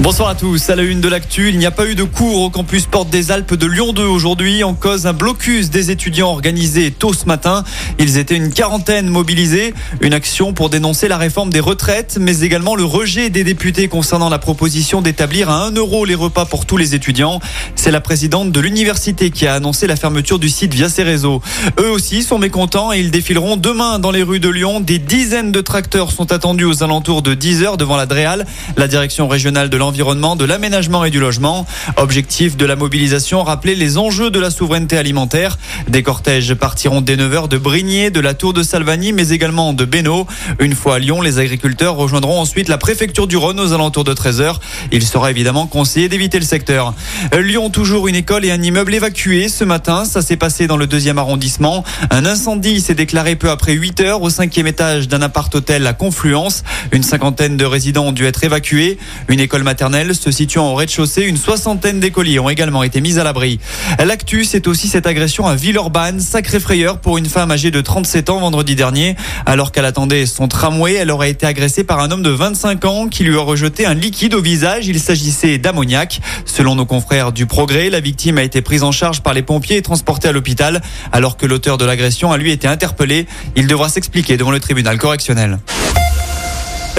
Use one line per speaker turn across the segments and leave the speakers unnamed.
Bonsoir à tous. À la une de l'actu, il n'y a pas eu de cours au campus Porte des Alpes de Lyon 2 aujourd'hui. En cause, un blocus des étudiants organisé tôt ce matin. Ils étaient une quarantaine mobilisés. Une action pour dénoncer la réforme des retraites, mais également le rejet des députés concernant la proposition d'établir à 1 euro les repas pour tous les étudiants. C'est la présidente de l'université qui a annoncé la fermeture du site via ses réseaux. Eux aussi sont mécontents et ils défileront demain dans les rues de Lyon. Des dizaines de tracteurs sont attendus aux alentours de 10 heures devant la DREAL, la direction régionale de l'environnement, de l'aménagement et du logement. Objectif de la mobilisation, rappeler les enjeux de la souveraineté alimentaire. Des cortèges partiront dès 9h de Brigné, de la Tour de Salvani, mais également de Bénaud. Une fois à Lyon, les agriculteurs rejoindront ensuite la préfecture du Rhône aux alentours de 13h. Il sera évidemment conseillé d'éviter le secteur. Lyon, toujours une école et un immeuble évacués ce matin. Ça s'est passé dans le deuxième arrondissement. Un incendie s'est déclaré peu après 8 heures au cinquième étage d'un appart-hôtel à Confluence. Une cinquantaine de résidents ont dû être évacués. Une école maternelle se situant au rez-de-chaussée, une soixantaine d'écoliers ont également été mis à l'abri. L'actu, c'est aussi cette agression à Villeurbanne, sacré frayeur pour une femme âgée de 37 ans vendredi dernier. Alors qu'elle attendait son tramway, elle aurait été agressée par un homme de 25 ans qui lui a rejeté un liquide au visage. Il s'agissait d'ammoniac. Selon nos confrères du Progrès, la victime a été prise en charge par les pompiers et transportée à l'hôpital, alors que l'auteur de l'agression a lui été interpellé. Il devra s'expliquer devant le tribunal correctionnel.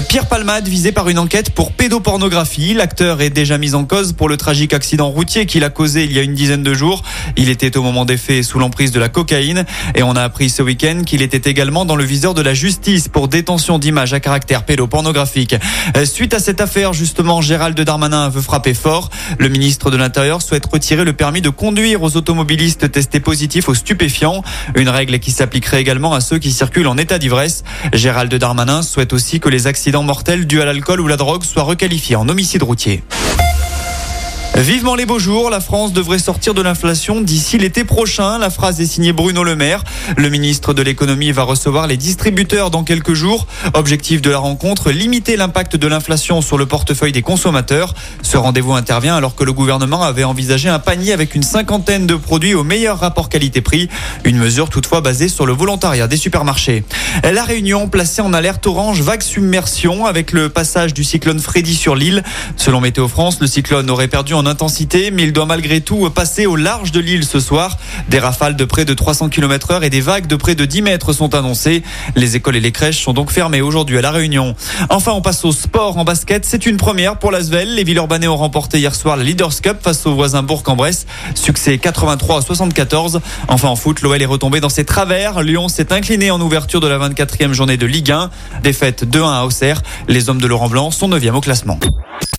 Pierre Palmade visé par une enquête pour pédopornographie. L'acteur est déjà mis en cause pour le tragique accident routier qu'il a causé il y a une dizaine de jours. Il était au moment des faits sous l'emprise de la cocaïne et on a appris ce week-end qu'il était également dans le viseur de la justice pour détention d'images à caractère pédopornographique. Suite à cette affaire, justement, Gérald Darmanin veut frapper fort. Le ministre de l'Intérieur souhaite retirer le permis de conduire aux automobilistes testés positifs aux stupéfiants. Une règle qui s'appliquerait également à ceux qui circulent en état d'ivresse. Gérald Darmanin souhaite aussi que les accidents mortels dus à l'alcool ou la drogue soient requalifiés en homicide routier. Vivement les beaux jours, la France devrait sortir de l'inflation d'ici l'été prochain. La phrase est signée Bruno Le Maire. Le ministre de l'économie va recevoir les distributeurs dans quelques jours. Objectif de la rencontre, limiter l'impact de l'inflation sur le portefeuille des consommateurs. Ce rendez-vous intervient alors que le gouvernement avait envisagé un panier avec une cinquantaine de produits au meilleur rapport qualité-prix. Une mesure toutefois basée sur le volontariat des supermarchés. La Réunion placée en alerte orange vague submersion avec le passage du cyclone Freddy sur l'île. Selon Météo France, le cyclone aurait perdu en intensité, mais il doit malgré tout passer au large de l'île ce soir. Des rafales de près de 300 km heure et des vagues de près de 10 mètres sont annoncées. Les écoles et les crèches sont donc fermées aujourd'hui à La Réunion. Enfin, on passe au sport en basket. C'est une première pour l'Asvel. Les Villeurbanais ont remporté hier soir la Leaders Cup face au voisin Bourg-en-Bresse. Succès 83 à 74. Enfin, en foot, l'OL est retombé dans ses travers. Lyon s'est incliné en ouverture de la 24e journée de Ligue 1. Défaite 2-1 à Auxerre. Les hommes de Laurent Blanc sont 9e au classement.